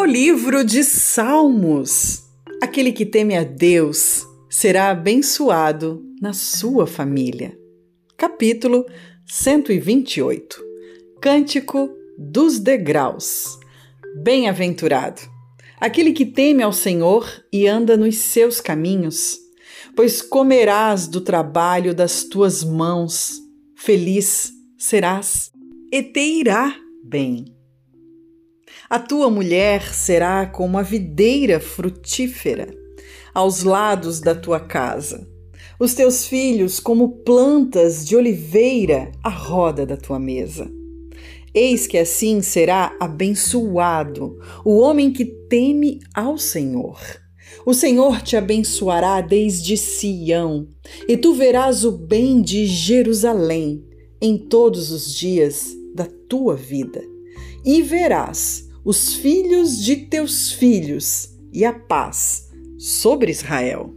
O livro de Salmos. Aquele que teme a Deus será abençoado na sua família. Capítulo 128. Cântico dos degraus. Bem-aventurado aquele que teme ao Senhor e anda nos seus caminhos, pois comerás do trabalho das tuas mãos, feliz serás e te irá bem. A tua mulher será como a videira frutífera aos lados da tua casa, os teus filhos como plantas de oliveira à roda da tua mesa. Eis que assim será abençoado o homem que teme ao Senhor. O Senhor te abençoará desde Sião, e tu verás o bem de Jerusalém em todos os dias da tua vida, e verás os filhos de teus filhos e a paz sobre Israel.